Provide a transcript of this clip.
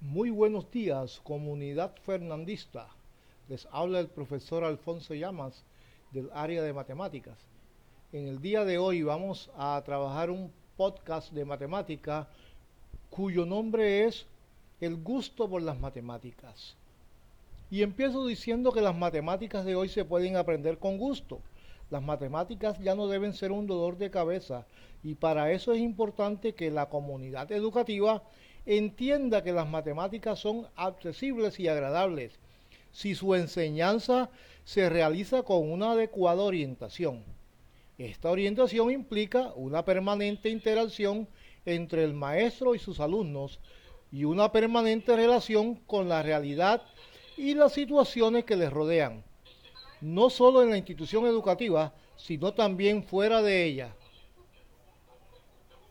Muy buenos días, comunidad fernandista. Les habla el profesor Alfonso Llamas del área de matemáticas. En el día de hoy vamos a trabajar un podcast de matemática cuyo nombre es El gusto por las matemáticas. Y empiezo diciendo que las matemáticas de hoy se pueden aprender con gusto. Las matemáticas ya no deben ser un dolor de cabeza. Y para eso es importante que la comunidad educativa entienda que las matemáticas son accesibles y agradables. Si su enseñanza se realiza con una adecuada orientación. Esta orientación implica una permanente interacción entre el maestro y sus alumnos y una permanente relación con la realidad y las situaciones que les rodean, no solo en la institución educativa, sino también fuera de ella.